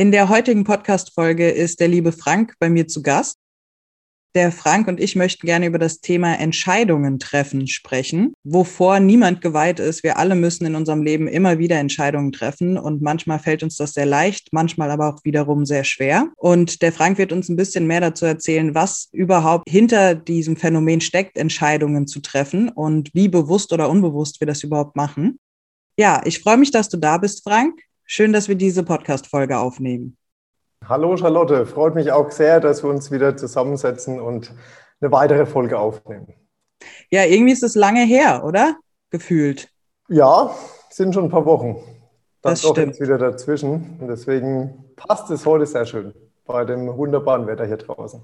In der heutigen Podcast-Folge ist der liebe Frank bei mir zu Gast. Der Frank und ich möchten gerne über das Thema Entscheidungen treffen sprechen, wovor niemand geweiht ist. Wir alle müssen in unserem Leben immer wieder Entscheidungen treffen und manchmal fällt uns das sehr leicht, manchmal aber auch wiederum sehr schwer. Und der Frank wird uns ein bisschen mehr dazu erzählen, was überhaupt hinter diesem Phänomen steckt, Entscheidungen zu treffen und wie bewusst oder unbewusst wir das überhaupt machen. Ja, ich freue mich, dass du da bist, Frank. Schön, dass wir diese Podcast-Folge aufnehmen. Hallo Charlotte, freut mich auch sehr, dass wir uns wieder zusammensetzen und eine weitere Folge aufnehmen. Ja, irgendwie ist es lange her, oder? Gefühlt. Ja, sind schon ein paar Wochen. Das, das stimmt. jetzt wieder dazwischen. Und deswegen passt es heute sehr schön bei dem wunderbaren Wetter hier draußen.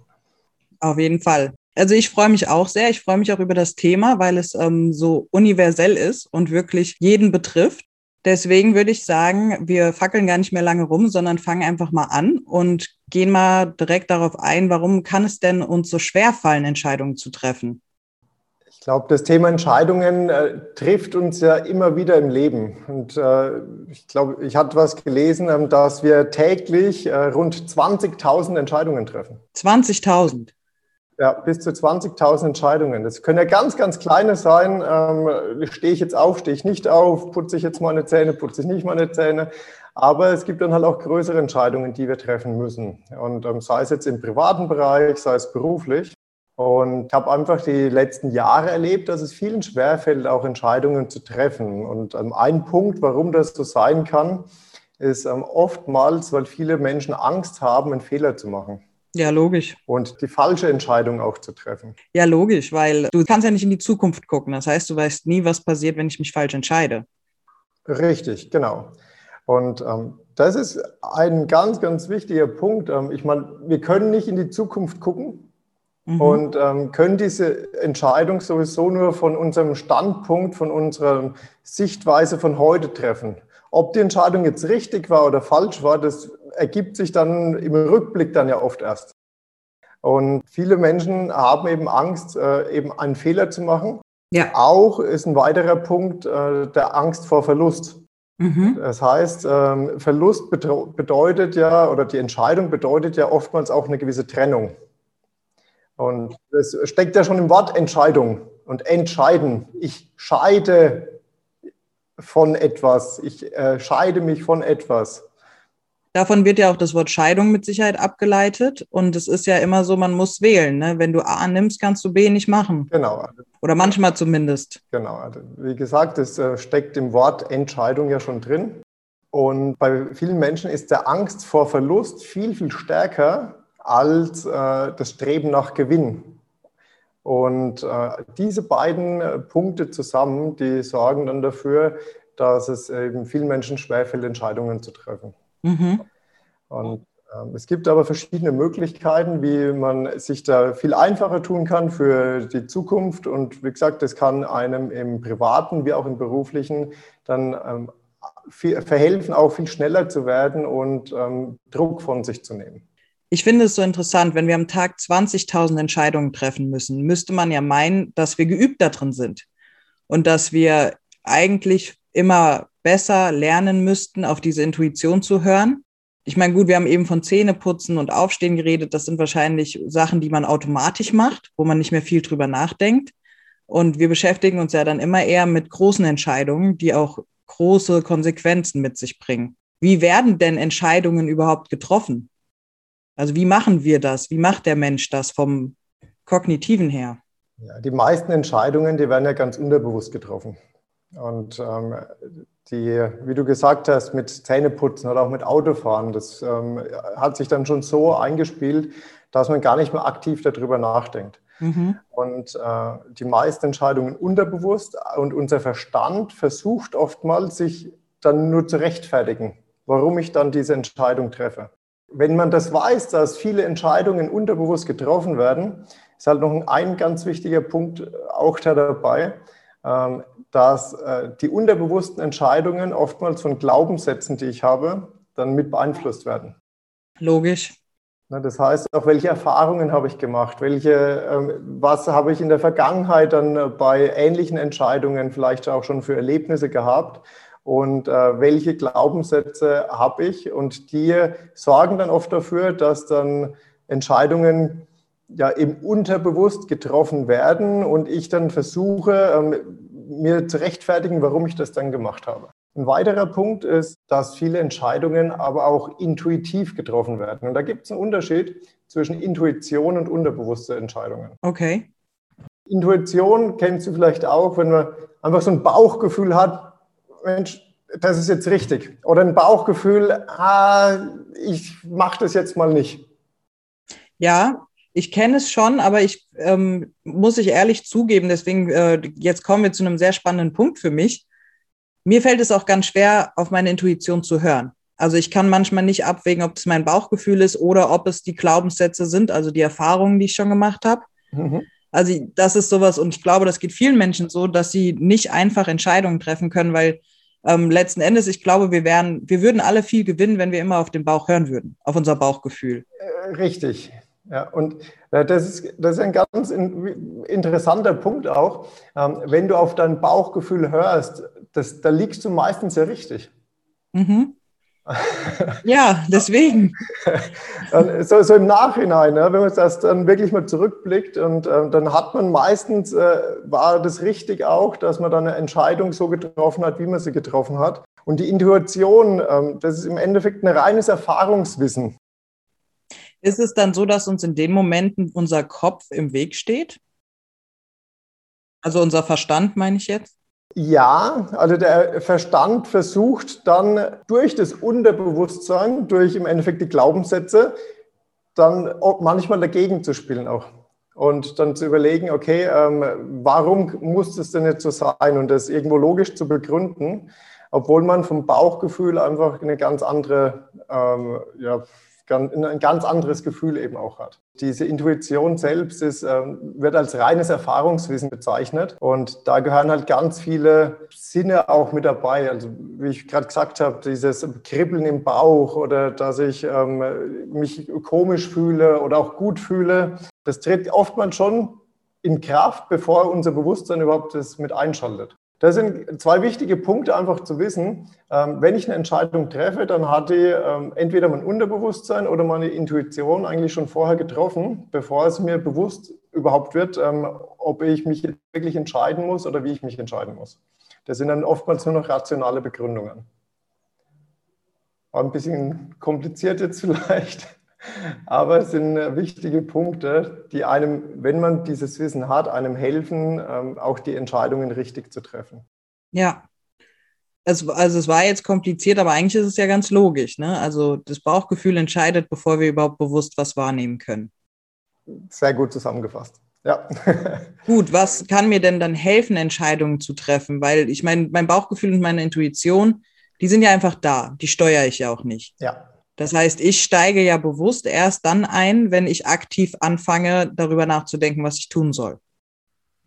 Auf jeden Fall. Also ich freue mich auch sehr. Ich freue mich auch über das Thema, weil es ähm, so universell ist und wirklich jeden betrifft. Deswegen würde ich sagen, wir fackeln gar nicht mehr lange rum, sondern fangen einfach mal an und gehen mal direkt darauf ein, warum kann es denn uns so schwer fallen, Entscheidungen zu treffen? Ich glaube, das Thema Entscheidungen äh, trifft uns ja immer wieder im Leben. Und äh, ich glaube, ich hatte was gelesen, äh, dass wir täglich äh, rund 20.000 Entscheidungen treffen. 20.000? Ja, bis zu 20.000 Entscheidungen. Das können ja ganz, ganz kleine sein. Ähm, stehe ich jetzt auf, stehe ich nicht auf, putze ich jetzt meine Zähne, putze ich nicht meine Zähne. Aber es gibt dann halt auch größere Entscheidungen, die wir treffen müssen. Und ähm, sei es jetzt im privaten Bereich, sei es beruflich. Und ich habe einfach die letzten Jahre erlebt, dass es vielen schwerfällt, auch Entscheidungen zu treffen. Und ähm, ein Punkt, warum das so sein kann, ist ähm, oftmals, weil viele Menschen Angst haben, einen Fehler zu machen. Ja, logisch. Und die falsche Entscheidung auch zu treffen. Ja, logisch, weil du kannst ja nicht in die Zukunft gucken. Das heißt, du weißt nie, was passiert, wenn ich mich falsch entscheide. Richtig, genau. Und ähm, das ist ein ganz, ganz wichtiger Punkt. Ähm, ich meine, wir können nicht in die Zukunft gucken mhm. und ähm, können diese Entscheidung sowieso nur von unserem Standpunkt, von unserer Sichtweise von heute treffen. Ob die Entscheidung jetzt richtig war oder falsch war, das ergibt sich dann im Rückblick dann ja oft erst. Und viele Menschen haben eben Angst, äh, eben einen Fehler zu machen. Ja. Auch ist ein weiterer Punkt äh, der Angst vor Verlust. Mhm. Das heißt, ähm, Verlust bedeutet ja, oder die Entscheidung bedeutet ja oftmals auch eine gewisse Trennung. Und das steckt ja schon im Wort Entscheidung und entscheiden. Ich scheide von etwas, ich äh, scheide mich von etwas. Davon wird ja auch das Wort Scheidung mit Sicherheit abgeleitet. Und es ist ja immer so, man muss wählen. Ne? Wenn du A nimmst, kannst du B nicht machen. Genau. Oder manchmal zumindest. Genau. Also wie gesagt, es äh, steckt im Wort Entscheidung ja schon drin. Und bei vielen Menschen ist der Angst vor Verlust viel, viel stärker als äh, das Streben nach Gewinn. Und äh, diese beiden Punkte zusammen, die sorgen dann dafür, dass es eben vielen Menschen schwerfällt, Entscheidungen zu treffen. Mhm. Und ähm, es gibt aber verschiedene Möglichkeiten, wie man sich da viel einfacher tun kann für die Zukunft. Und wie gesagt, das kann einem im privaten wie auch im beruflichen dann ähm, viel, verhelfen, auch viel schneller zu werden und ähm, Druck von sich zu nehmen. Ich finde es so interessant, wenn wir am Tag 20.000 Entscheidungen treffen müssen, müsste man ja meinen, dass wir geübt darin sind und dass wir eigentlich immer besser lernen müssten, auf diese Intuition zu hören. Ich meine, gut, wir haben eben von Zähneputzen und Aufstehen geredet. Das sind wahrscheinlich Sachen, die man automatisch macht, wo man nicht mehr viel drüber nachdenkt. Und wir beschäftigen uns ja dann immer eher mit großen Entscheidungen, die auch große Konsequenzen mit sich bringen. Wie werden denn Entscheidungen überhaupt getroffen? Also wie machen wir das? Wie macht der Mensch das vom kognitiven her? Ja, die meisten Entscheidungen, die werden ja ganz unterbewusst getroffen. Und ähm, die, wie du gesagt hast, mit Zähneputzen oder auch mit Autofahren, das ähm, hat sich dann schon so eingespielt, dass man gar nicht mehr aktiv darüber nachdenkt. Mhm. Und äh, die meisten Entscheidungen unterbewusst und unser Verstand versucht oftmals, sich dann nur zu rechtfertigen, warum ich dann diese Entscheidung treffe. Wenn man das weiß, dass viele Entscheidungen unterbewusst getroffen werden, ist halt noch ein ganz wichtiger Punkt auch da dabei, ähm, dass äh, die unterbewussten Entscheidungen oftmals von Glaubenssätzen, die ich habe, dann mit beeinflusst werden. Logisch. Das heißt, auch welche Erfahrungen habe ich gemacht? Welche, ähm, was habe ich in der Vergangenheit dann äh, bei ähnlichen Entscheidungen vielleicht auch schon für Erlebnisse gehabt? Und äh, welche Glaubenssätze habe ich? Und die sorgen dann oft dafür, dass dann Entscheidungen ja eben unterbewusst getroffen werden und ich dann versuche, ähm, mir zu rechtfertigen, warum ich das dann gemacht habe. Ein weiterer Punkt ist, dass viele Entscheidungen aber auch intuitiv getroffen werden. Und da gibt es einen Unterschied zwischen Intuition und unterbewusste Entscheidungen. Okay. Intuition kennst du vielleicht auch, wenn man einfach so ein Bauchgefühl hat, Mensch, das ist jetzt richtig. Oder ein Bauchgefühl, ah, ich mache das jetzt mal nicht. Ja, ich kenne es schon, aber ich ähm, muss ich ehrlich zugeben, deswegen äh, jetzt kommen wir zu einem sehr spannenden Punkt für mich. Mir fällt es auch ganz schwer, auf meine Intuition zu hören. Also ich kann manchmal nicht abwägen, ob es mein Bauchgefühl ist oder ob es die Glaubenssätze sind, also die Erfahrungen, die ich schon gemacht habe. Mhm. Also das ist sowas, und ich glaube, das geht vielen Menschen so, dass sie nicht einfach Entscheidungen treffen können, weil ähm, letzten Endes, ich glaube, wir wären, wir würden alle viel gewinnen, wenn wir immer auf den Bauch hören würden, auf unser Bauchgefühl. Äh, richtig. Ja, und äh, das ist, das ist ein ganz interessanter Punkt auch. Ähm, wenn du auf dein Bauchgefühl hörst, das, da liegst du meistens ja richtig. Mhm. ja, deswegen. so, so, im Nachhinein, ne, wenn man das dann wirklich mal zurückblickt und äh, dann hat man meistens, äh, war das richtig auch, dass man dann eine Entscheidung so getroffen hat, wie man sie getroffen hat. Und die Intuition, äh, das ist im Endeffekt ein reines Erfahrungswissen. Ist es dann so, dass uns in den Momenten unser Kopf im Weg steht? Also unser Verstand, meine ich jetzt? Ja, also der Verstand versucht dann durch das Unterbewusstsein, durch im Endeffekt die Glaubenssätze, dann manchmal dagegen zu spielen auch. Und dann zu überlegen, okay, ähm, warum muss das denn jetzt so sein und das irgendwo logisch zu begründen, obwohl man vom Bauchgefühl einfach eine ganz andere ähm, ja, ein ganz anderes Gefühl eben auch hat. Diese Intuition selbst ist, ähm, wird als reines Erfahrungswissen bezeichnet und da gehören halt ganz viele Sinne auch mit dabei. Also wie ich gerade gesagt habe, dieses Kribbeln im Bauch oder dass ich ähm, mich komisch fühle oder auch gut fühle, das tritt oftmals schon in Kraft, bevor unser Bewusstsein überhaupt das mit einschaltet. Das sind zwei wichtige Punkte einfach zu wissen. Ähm, wenn ich eine Entscheidung treffe, dann hat die ähm, entweder mein Unterbewusstsein oder meine Intuition eigentlich schon vorher getroffen, bevor es mir bewusst überhaupt wird, ähm, ob ich mich wirklich entscheiden muss oder wie ich mich entscheiden muss. Das sind dann oftmals nur noch rationale Begründungen. War ein bisschen kompliziert jetzt vielleicht. Aber es sind äh, wichtige Punkte, die einem, wenn man dieses Wissen hat, einem helfen, ähm, auch die Entscheidungen richtig zu treffen. Ja. Es, also es war jetzt kompliziert, aber eigentlich ist es ja ganz logisch. Ne? Also das Bauchgefühl entscheidet, bevor wir überhaupt bewusst was wahrnehmen können. Sehr gut zusammengefasst. Ja. Gut, was kann mir denn dann helfen, Entscheidungen zu treffen? Weil ich meine, mein Bauchgefühl und meine Intuition, die sind ja einfach da. Die steuere ich ja auch nicht. Ja. Das heißt, ich steige ja bewusst erst dann ein, wenn ich aktiv anfange, darüber nachzudenken, was ich tun soll.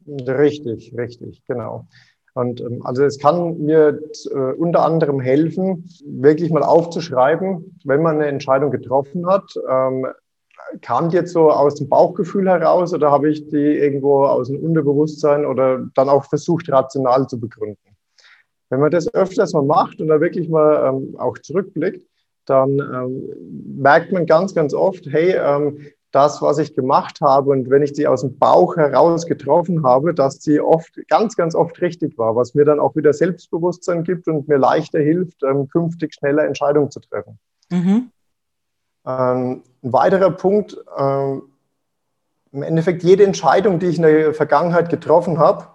Richtig, richtig, genau. Und ähm, also es kann mir äh, unter anderem helfen, wirklich mal aufzuschreiben, wenn man eine Entscheidung getroffen hat, ähm, kam die jetzt so aus dem Bauchgefühl heraus oder habe ich die irgendwo aus dem Unterbewusstsein oder dann auch versucht, rational zu begründen? Wenn man das öfters mal macht und da wirklich mal ähm, auch zurückblickt, dann ähm, merkt man ganz, ganz oft, hey, ähm, das, was ich gemacht habe und wenn ich sie aus dem Bauch heraus getroffen habe, dass sie oft, ganz, ganz oft richtig war, was mir dann auch wieder Selbstbewusstsein gibt und mir leichter hilft, ähm, künftig schneller Entscheidungen zu treffen. Mhm. Ähm, ein weiterer Punkt, ähm, im Endeffekt jede Entscheidung, die ich in der Vergangenheit getroffen habe,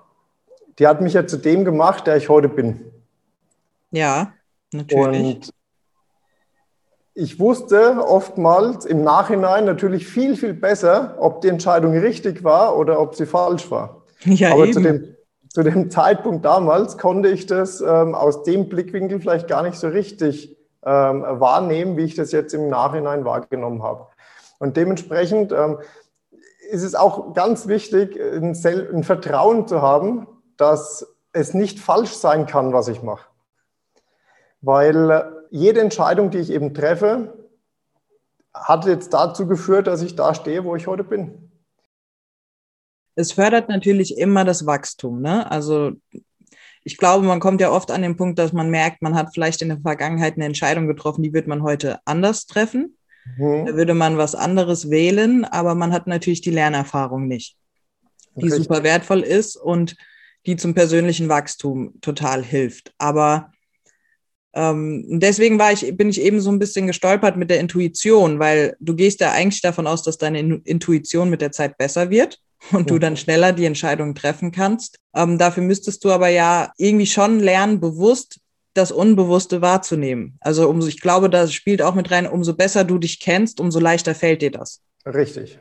die hat mich ja zu dem gemacht, der ich heute bin. Ja, natürlich. Und ich wusste oftmals im Nachhinein natürlich viel, viel besser, ob die Entscheidung richtig war oder ob sie falsch war. Ja, Aber eben. Zu, dem, zu dem Zeitpunkt damals konnte ich das ähm, aus dem Blickwinkel vielleicht gar nicht so richtig ähm, wahrnehmen, wie ich das jetzt im Nachhinein wahrgenommen habe. Und dementsprechend ähm, ist es auch ganz wichtig, ein, ein Vertrauen zu haben, dass es nicht falsch sein kann, was ich mache. Weil jede Entscheidung, die ich eben treffe, hat jetzt dazu geführt, dass ich da stehe, wo ich heute bin. Es fördert natürlich immer das Wachstum. Ne? Also ich glaube, man kommt ja oft an den Punkt, dass man merkt, man hat vielleicht in der Vergangenheit eine Entscheidung getroffen, die wird man heute anders treffen. Mhm. Da würde man was anderes wählen, aber man hat natürlich die Lernerfahrung nicht, die Richtig. super wertvoll ist und die zum persönlichen Wachstum total hilft. Aber ähm, deswegen war ich, bin ich eben so ein bisschen gestolpert mit der Intuition, weil du gehst ja eigentlich davon aus, dass deine Intuition mit der Zeit besser wird und du dann schneller die Entscheidung treffen kannst. Ähm, dafür müsstest du aber ja irgendwie schon lernen, bewusst das Unbewusste wahrzunehmen. Also umso, ich glaube, da spielt auch mit rein, umso besser du dich kennst, umso leichter fällt dir das. Richtig.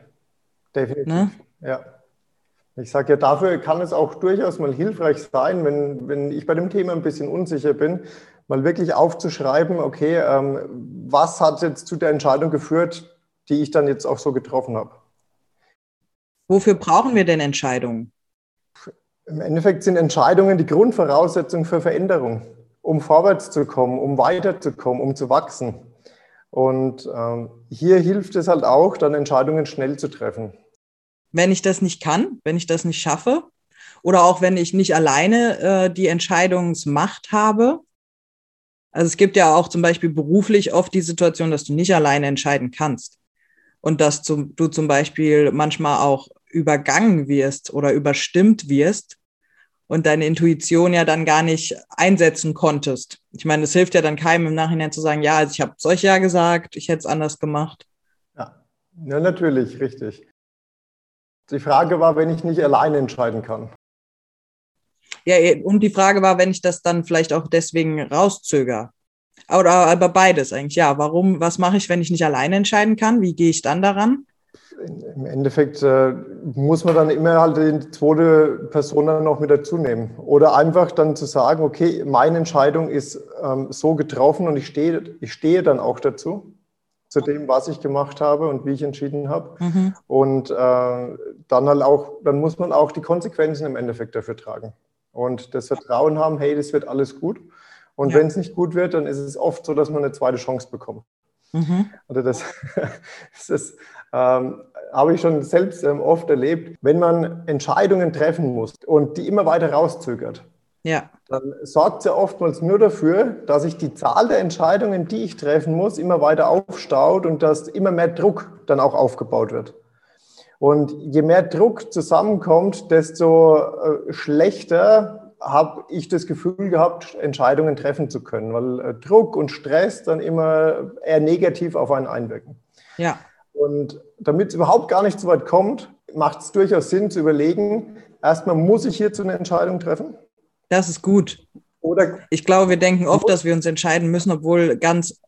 Definitiv. Ne? Ja. Ich sage ja, dafür kann es auch durchaus mal hilfreich sein, wenn, wenn ich bei dem Thema ein bisschen unsicher bin, mal wirklich aufzuschreiben, okay, ähm, was hat jetzt zu der Entscheidung geführt, die ich dann jetzt auch so getroffen habe. Wofür brauchen wir denn Entscheidungen? Im Endeffekt sind Entscheidungen die Grundvoraussetzung für Veränderung, um vorwärts zu kommen, um weiterzukommen, um zu wachsen. Und ähm, hier hilft es halt auch, dann Entscheidungen schnell zu treffen. Wenn ich das nicht kann, wenn ich das nicht schaffe, oder auch wenn ich nicht alleine äh, die Entscheidungsmacht habe, also es gibt ja auch zum Beispiel beruflich oft die Situation, dass du nicht alleine entscheiden kannst und dass du zum Beispiel manchmal auch übergangen wirst oder überstimmt wirst und deine Intuition ja dann gar nicht einsetzen konntest. Ich meine, es hilft ja dann keinem im Nachhinein zu sagen, ja, also ich habe es euch ja gesagt, ich hätte es anders gemacht. Ja. ja, natürlich, richtig. Die Frage war, wenn ich nicht alleine entscheiden kann. Ja, eh, und die Frage war, wenn ich das dann vielleicht auch deswegen rauszöger. Oder aber beides eigentlich, ja. Warum, was mache ich, wenn ich nicht alleine entscheiden kann? Wie gehe ich dann daran? Im Endeffekt äh, muss man dann immer halt die zweite Person dann noch mit dazu nehmen. Oder einfach dann zu sagen, okay, meine Entscheidung ist ähm, so getroffen und ich stehe, ich stehe dann auch dazu, zu dem, was ich gemacht habe und wie ich entschieden habe. Mhm. Und äh, dann halt auch, dann muss man auch die Konsequenzen im Endeffekt dafür tragen und das Vertrauen haben, hey, das wird alles gut. Und ja. wenn es nicht gut wird, dann ist es oft so, dass man eine zweite Chance bekommt. Mhm. Also das, das ähm, habe ich schon selbst ähm, oft erlebt. Wenn man Entscheidungen treffen muss und die immer weiter rauszögert, ja. dann sorgt es ja oftmals nur dafür, dass sich die Zahl der Entscheidungen, die ich treffen muss, immer weiter aufstaut und dass immer mehr Druck dann auch aufgebaut wird. Und je mehr Druck zusammenkommt, desto äh, schlechter habe ich das Gefühl gehabt, Entscheidungen treffen zu können, weil äh, Druck und Stress dann immer eher negativ auf einen einwirken. Ja. Und damit es überhaupt gar nicht so weit kommt, macht es durchaus Sinn zu überlegen, erstmal muss ich hierzu eine Entscheidung treffen? Das ist gut. Oder ich glaube, wir denken oft, dass wir uns entscheiden müssen, obwohl ganz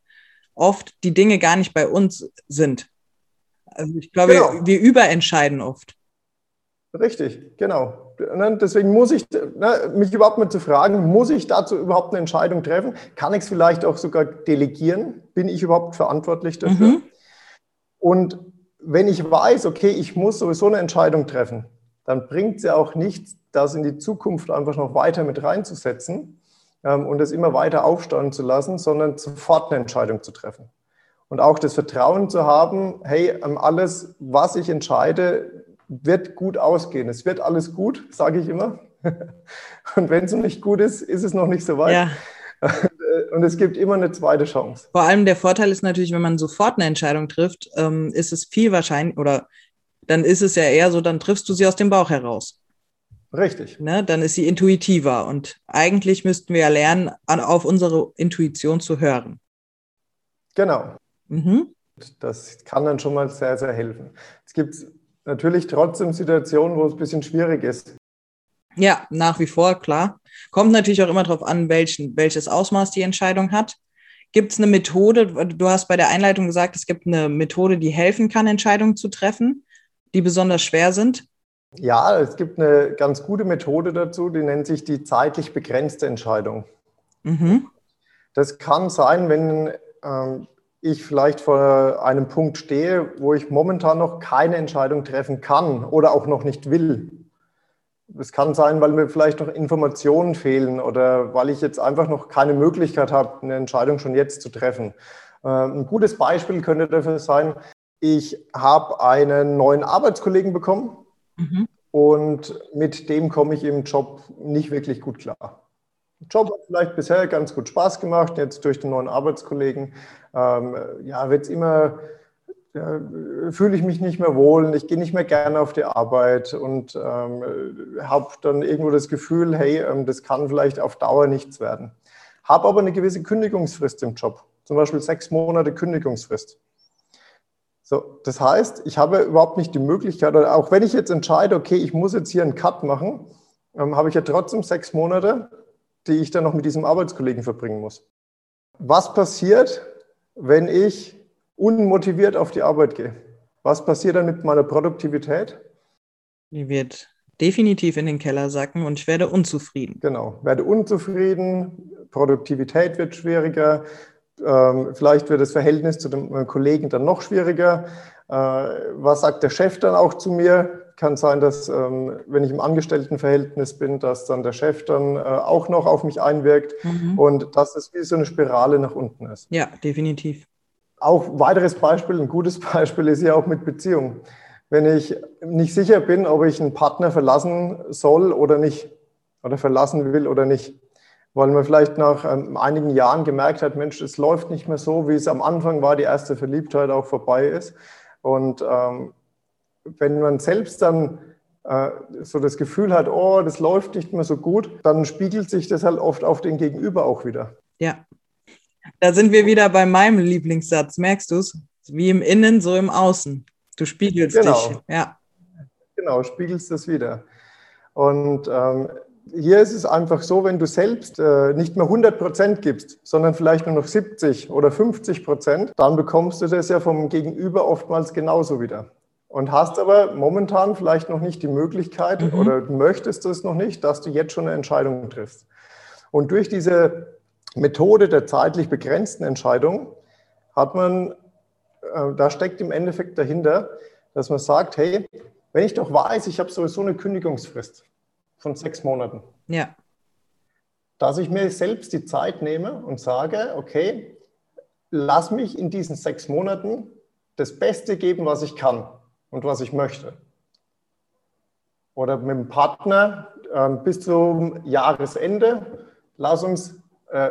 oft die Dinge gar nicht bei uns sind. Also ich glaube, genau. wir überentscheiden oft. Richtig, genau. Deswegen muss ich ne, mich überhaupt mal zu fragen, muss ich dazu überhaupt eine Entscheidung treffen? Kann ich es vielleicht auch sogar delegieren? Bin ich überhaupt verantwortlich dafür? Mhm. Und wenn ich weiß, okay, ich muss sowieso eine Entscheidung treffen, dann bringt es ja auch nichts, das in die Zukunft einfach noch weiter mit reinzusetzen ähm, und es immer weiter aufstauen zu lassen, sondern sofort eine Entscheidung zu treffen und auch das Vertrauen zu haben, hey, ähm, alles, was ich entscheide, wird gut ausgehen. Es wird alles gut, sage ich immer. Und wenn es noch nicht gut ist, ist es noch nicht so weit. Ja. Und es gibt immer eine zweite Chance. Vor allem der Vorteil ist natürlich, wenn man sofort eine Entscheidung trifft, ähm, ist es viel wahrscheinlich, oder dann ist es ja eher so, dann triffst du sie aus dem Bauch heraus. Richtig. Ne? Dann ist sie intuitiver. Und eigentlich müssten wir ja lernen, auf unsere Intuition zu hören. Genau. Mhm. Das kann dann schon mal sehr, sehr helfen. Es gibt natürlich trotzdem Situationen, wo es ein bisschen schwierig ist. Ja, nach wie vor, klar. Kommt natürlich auch immer darauf an, welchen, welches Ausmaß die Entscheidung hat. Gibt es eine Methode, du hast bei der Einleitung gesagt, es gibt eine Methode, die helfen kann, Entscheidungen zu treffen, die besonders schwer sind? Ja, es gibt eine ganz gute Methode dazu, die nennt sich die zeitlich begrenzte Entscheidung. Mhm. Das kann sein, wenn ähm, ich vielleicht vor einem Punkt stehe, wo ich momentan noch keine Entscheidung treffen kann oder auch noch nicht will. Es kann sein, weil mir vielleicht noch Informationen fehlen oder weil ich jetzt einfach noch keine Möglichkeit habe, eine Entscheidung schon jetzt zu treffen. Ähm, ein gutes Beispiel könnte dafür sein, ich habe einen neuen Arbeitskollegen bekommen mhm. und mit dem komme ich im Job nicht wirklich gut klar. Der Job hat vielleicht bisher ganz gut Spaß gemacht, jetzt durch den neuen Arbeitskollegen ähm, ja, wird es immer, ja, fühle ich mich nicht mehr wohl, ich gehe nicht mehr gerne auf die Arbeit und ähm, habe dann irgendwo das Gefühl, hey, ähm, das kann vielleicht auf Dauer nichts werden. Habe aber eine gewisse Kündigungsfrist im Job, zum Beispiel sechs Monate Kündigungsfrist. So, das heißt, ich habe überhaupt nicht die Möglichkeit, oder auch wenn ich jetzt entscheide, okay, ich muss jetzt hier einen Cut machen, ähm, habe ich ja trotzdem sechs Monate, die ich dann noch mit diesem Arbeitskollegen verbringen muss. Was passiert, wenn ich unmotiviert auf die Arbeit gehe? Was passiert dann mit meiner Produktivität? Die wird definitiv in den Keller sacken und ich werde unzufrieden. Genau, werde unzufrieden, Produktivität wird schwieriger, ähm, vielleicht wird das Verhältnis zu dem Kollegen dann noch schwieriger. Äh, was sagt der Chef dann auch zu mir? Kann sein, dass, ähm, wenn ich im Angestelltenverhältnis bin, dass dann der Chef dann äh, auch noch auf mich einwirkt mhm. und dass es wie so eine Spirale nach unten ist. Ja, definitiv. Auch weiteres Beispiel, ein gutes Beispiel ist ja auch mit Beziehungen. Wenn ich nicht sicher bin, ob ich einen Partner verlassen soll oder nicht, oder verlassen will oder nicht, weil man vielleicht nach ähm, einigen Jahren gemerkt hat, Mensch, es läuft nicht mehr so, wie es am Anfang war, die erste Verliebtheit auch vorbei ist. Und ähm, wenn man selbst dann äh, so das Gefühl hat, oh, das läuft nicht mehr so gut, dann spiegelt sich das halt oft auf den Gegenüber auch wieder. Ja, da sind wir wieder bei meinem Lieblingssatz, merkst du es? Wie im Innen, so im Außen. Du spiegelst genau. dich. Ja. Genau, spiegelst das wieder. Und ähm, hier ist es einfach so, wenn du selbst äh, nicht mehr 100 Prozent gibst, sondern vielleicht nur noch 70 oder 50 Prozent, dann bekommst du das ja vom Gegenüber oftmals genauso wieder. Und hast aber momentan vielleicht noch nicht die Möglichkeit mhm. oder möchtest du es noch nicht, dass du jetzt schon eine Entscheidung triffst. Und durch diese Methode der zeitlich begrenzten Entscheidung hat man, äh, da steckt im Endeffekt dahinter, dass man sagt, hey, wenn ich doch weiß, ich habe sowieso eine Kündigungsfrist, von sechs Monaten. Ja. Dass ich mir selbst die Zeit nehme und sage, okay, lass mich in diesen sechs Monaten das Beste geben, was ich kann und was ich möchte. Oder mit dem Partner äh, bis zum Jahresende, lass uns äh,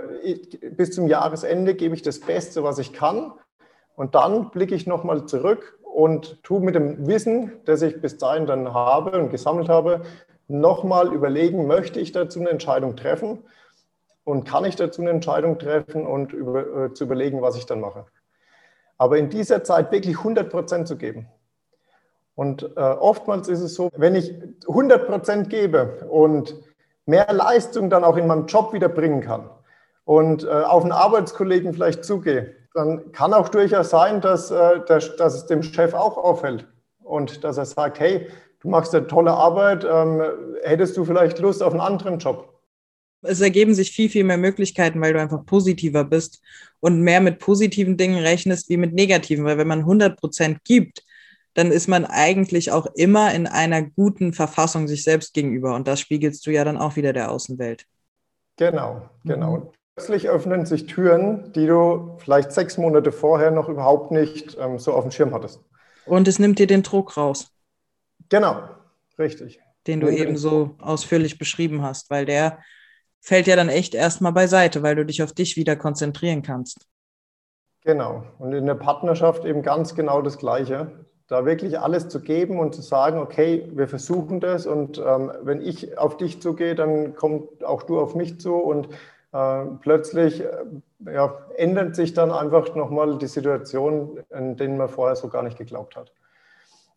bis zum Jahresende gebe ich das Beste, was ich kann. Und dann blicke ich nochmal zurück und tue mit dem Wissen, das ich bis dahin dann habe und gesammelt habe, nochmal überlegen, möchte ich dazu eine Entscheidung treffen und kann ich dazu eine Entscheidung treffen und über, äh, zu überlegen, was ich dann mache. Aber in dieser Zeit wirklich 100 Prozent zu geben. Und äh, oftmals ist es so, wenn ich 100 Prozent gebe und mehr Leistung dann auch in meinem Job wieder bringen kann und äh, auf einen Arbeitskollegen vielleicht zugehe, dann kann auch durchaus sein, dass, äh, dass, dass es dem Chef auch auffällt und dass er sagt, hey, du machst eine tolle Arbeit, ähm, hättest du vielleicht Lust auf einen anderen Job? Es ergeben sich viel, viel mehr Möglichkeiten, weil du einfach positiver bist und mehr mit positiven Dingen rechnest wie mit negativen. Weil wenn man 100 Prozent gibt, dann ist man eigentlich auch immer in einer guten Verfassung sich selbst gegenüber. Und das spiegelst du ja dann auch wieder der Außenwelt. Genau, genau. Mhm. Plötzlich öffnen sich Türen, die du vielleicht sechs Monate vorher noch überhaupt nicht ähm, so auf dem Schirm hattest. Und es nimmt dir den Druck raus. Genau, richtig. Den du eben so ausführlich beschrieben hast, weil der fällt ja dann echt erstmal beiseite, weil du dich auf dich wieder konzentrieren kannst. Genau. Und in der Partnerschaft eben ganz genau das Gleiche. Da wirklich alles zu geben und zu sagen, okay, wir versuchen das und ähm, wenn ich auf dich zugehe, dann kommt auch du auf mich zu und äh, plötzlich äh, ja, ändert sich dann einfach nochmal die Situation, in denen man vorher so gar nicht geglaubt hat.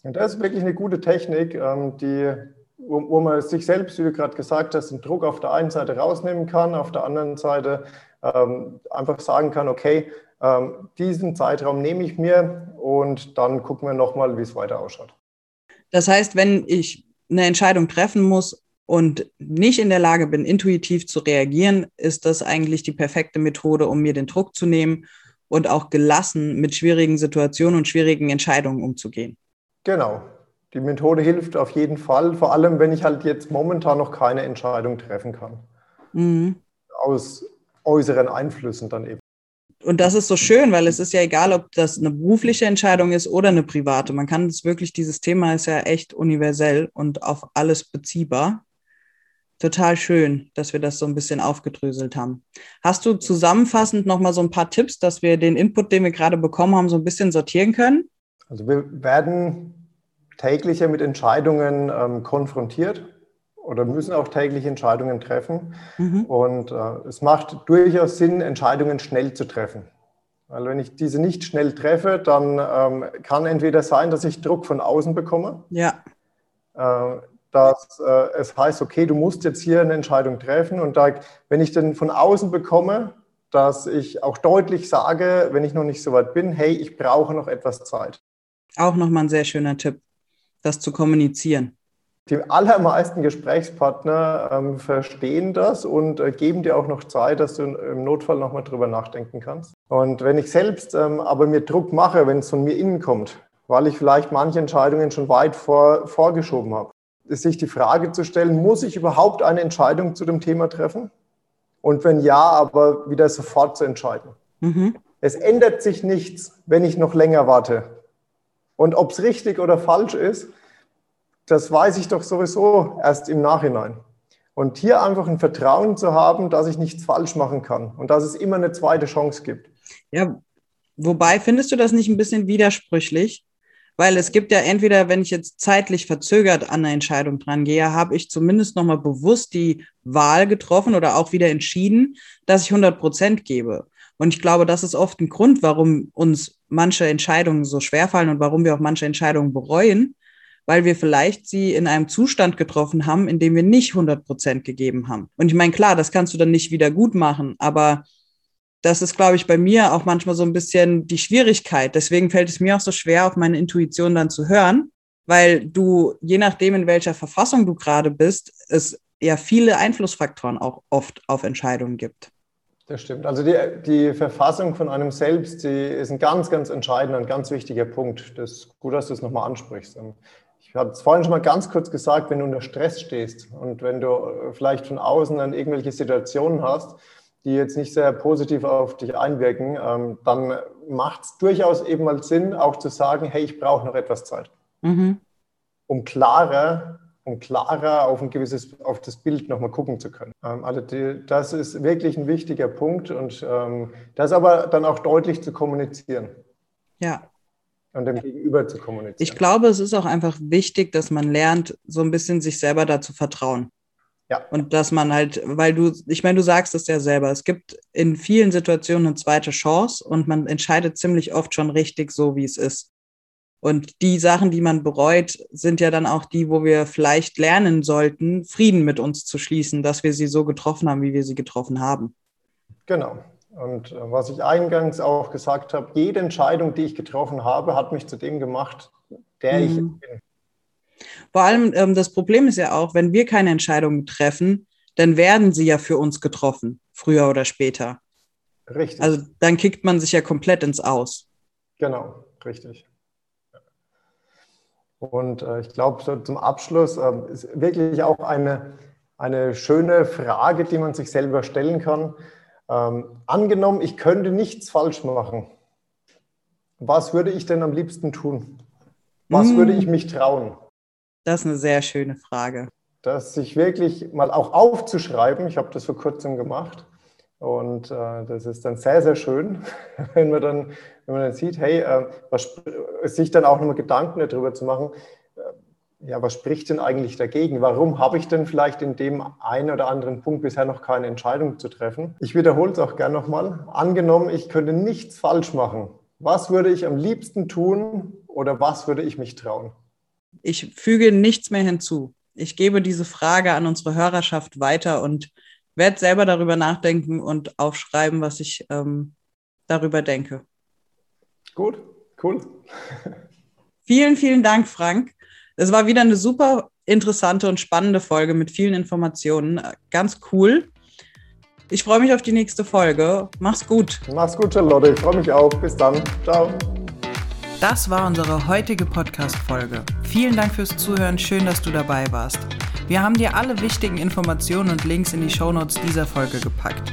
Und das ist wirklich eine gute Technik, ähm, die, wo, man sich selbst, wie du gerade gesagt hast, den Druck auf der einen Seite rausnehmen kann, auf der anderen Seite ähm, einfach sagen kann, okay, ähm, diesen Zeitraum nehme ich mir und dann gucken wir nochmal, wie es weiter ausschaut. Das heißt, wenn ich eine Entscheidung treffen muss und nicht in der Lage bin, intuitiv zu reagieren, ist das eigentlich die perfekte Methode, um mir den Druck zu nehmen und auch gelassen mit schwierigen Situationen und schwierigen Entscheidungen umzugehen. Genau. Die Methode hilft auf jeden Fall, vor allem wenn ich halt jetzt momentan noch keine Entscheidung treffen kann. Mhm. Aus äußeren Einflüssen dann eben. Und das ist so schön, weil es ist ja egal, ob das eine berufliche Entscheidung ist oder eine private. Man kann es wirklich, dieses Thema ist ja echt universell und auf alles beziehbar. Total schön, dass wir das so ein bisschen aufgedröselt haben. Hast du zusammenfassend nochmal so ein paar Tipps, dass wir den Input, den wir gerade bekommen haben, so ein bisschen sortieren können? Also wir werden täglich mit Entscheidungen ähm, konfrontiert oder müssen auch täglich Entscheidungen treffen. Mhm. Und äh, es macht durchaus Sinn, Entscheidungen schnell zu treffen. Weil wenn ich diese nicht schnell treffe, dann ähm, kann entweder sein, dass ich Druck von außen bekomme. Ja. Äh, dass äh, es heißt, okay, du musst jetzt hier eine Entscheidung treffen. Und da, wenn ich dann von außen bekomme, dass ich auch deutlich sage, wenn ich noch nicht so weit bin, hey, ich brauche noch etwas Zeit. Auch nochmal ein sehr schöner Tipp, das zu kommunizieren. Die allermeisten Gesprächspartner ähm, verstehen das und äh, geben dir auch noch Zeit, dass du im Notfall nochmal drüber nachdenken kannst. Und wenn ich selbst ähm, aber mir Druck mache, wenn es von mir innen kommt, weil ich vielleicht manche Entscheidungen schon weit vor, vorgeschoben habe, ist sich die Frage zu stellen, muss ich überhaupt eine Entscheidung zu dem Thema treffen? Und wenn ja, aber wieder sofort zu entscheiden. Mhm. Es ändert sich nichts, wenn ich noch länger warte. Und ob es richtig oder falsch ist, das weiß ich doch sowieso erst im Nachhinein. Und hier einfach ein Vertrauen zu haben, dass ich nichts falsch machen kann und dass es immer eine zweite Chance gibt. Ja, wobei findest du das nicht ein bisschen widersprüchlich? Weil es gibt ja entweder, wenn ich jetzt zeitlich verzögert an eine Entscheidung dran gehe, habe ich zumindest nochmal bewusst die Wahl getroffen oder auch wieder entschieden, dass ich 100 Prozent gebe. Und ich glaube, das ist oft ein Grund, warum uns manche Entscheidungen so schwerfallen und warum wir auch manche Entscheidungen bereuen, weil wir vielleicht sie in einem Zustand getroffen haben, in dem wir nicht 100 Prozent gegeben haben. Und ich meine, klar, das kannst du dann nicht wieder gut machen, aber das ist, glaube ich, bei mir auch manchmal so ein bisschen die Schwierigkeit. Deswegen fällt es mir auch so schwer, auf meine Intuition dann zu hören, weil du, je nachdem, in welcher Verfassung du gerade bist, es ja viele Einflussfaktoren auch oft auf Entscheidungen gibt. Das stimmt. Also die, die Verfassung von einem selbst, die ist ein ganz, ganz entscheidender und ganz wichtiger Punkt. Das ist gut, dass du es nochmal ansprichst. Ich habe es vorhin schon mal ganz kurz gesagt, wenn du unter Stress stehst und wenn du äh, vielleicht von außen dann irgendwelche Situationen hast, die jetzt nicht sehr positiv auf dich einwirken, ähm, dann macht es durchaus eben mal Sinn, auch zu sagen, hey, ich brauche noch etwas Zeit. Mhm. Um klarer, um klarer auf ein gewisses, auf das Bild nochmal gucken zu können. Ähm, also die, das ist wirklich ein wichtiger Punkt und ähm, das aber dann auch deutlich zu kommunizieren. Ja, und dem Gegenüber zu kommunizieren. Ich glaube, es ist auch einfach wichtig, dass man lernt, so ein bisschen sich selber da zu vertrauen. Ja. Und dass man halt, weil du, ich meine, du sagst es ja selber, es gibt in vielen Situationen eine zweite Chance und man entscheidet ziemlich oft schon richtig so, wie es ist. Und die Sachen, die man bereut, sind ja dann auch die, wo wir vielleicht lernen sollten, Frieden mit uns zu schließen, dass wir sie so getroffen haben, wie wir sie getroffen haben. Genau. Und äh, was ich eingangs auch gesagt habe, jede Entscheidung, die ich getroffen habe, hat mich zu dem gemacht, der mhm. ich bin. Vor allem, ähm, das Problem ist ja auch, wenn wir keine Entscheidungen treffen, dann werden sie ja für uns getroffen, früher oder später. Richtig. Also dann kickt man sich ja komplett ins Aus. Genau, richtig. Und äh, ich glaube, so zum Abschluss äh, ist wirklich auch eine, eine schöne Frage, die man sich selber stellen kann. Ähm, angenommen, ich könnte nichts falsch machen. Was würde ich denn am liebsten tun? Was mm. würde ich mich trauen? Das ist eine sehr schöne Frage. Das sich wirklich mal auch aufzuschreiben. Ich habe das vor kurzem gemacht. Und äh, das ist dann sehr, sehr schön, wenn man dann, wenn man dann sieht, hey, äh, was, sich dann auch nochmal Gedanken darüber zu machen, ja, was spricht denn eigentlich dagegen? Warum habe ich denn vielleicht in dem einen oder anderen Punkt bisher noch keine Entscheidung zu treffen? Ich wiederhole es auch gern nochmal. Angenommen, ich könnte nichts falsch machen. Was würde ich am liebsten tun oder was würde ich mich trauen? Ich füge nichts mehr hinzu. Ich gebe diese Frage an unsere Hörerschaft weiter und werde selber darüber nachdenken und aufschreiben, was ich ähm, darüber denke. Gut, cool. vielen, vielen Dank, Frank. Es war wieder eine super interessante und spannende Folge mit vielen Informationen. Ganz cool. Ich freue mich auf die nächste Folge. Mach's gut. Mach's gut, Charlotte. Ich freue mich auch. Bis dann. Ciao. Das war unsere heutige Podcast-Folge. Vielen Dank fürs Zuhören. Schön, dass du dabei warst. Wir haben dir alle wichtigen Informationen und Links in die Shownotes dieser Folge gepackt.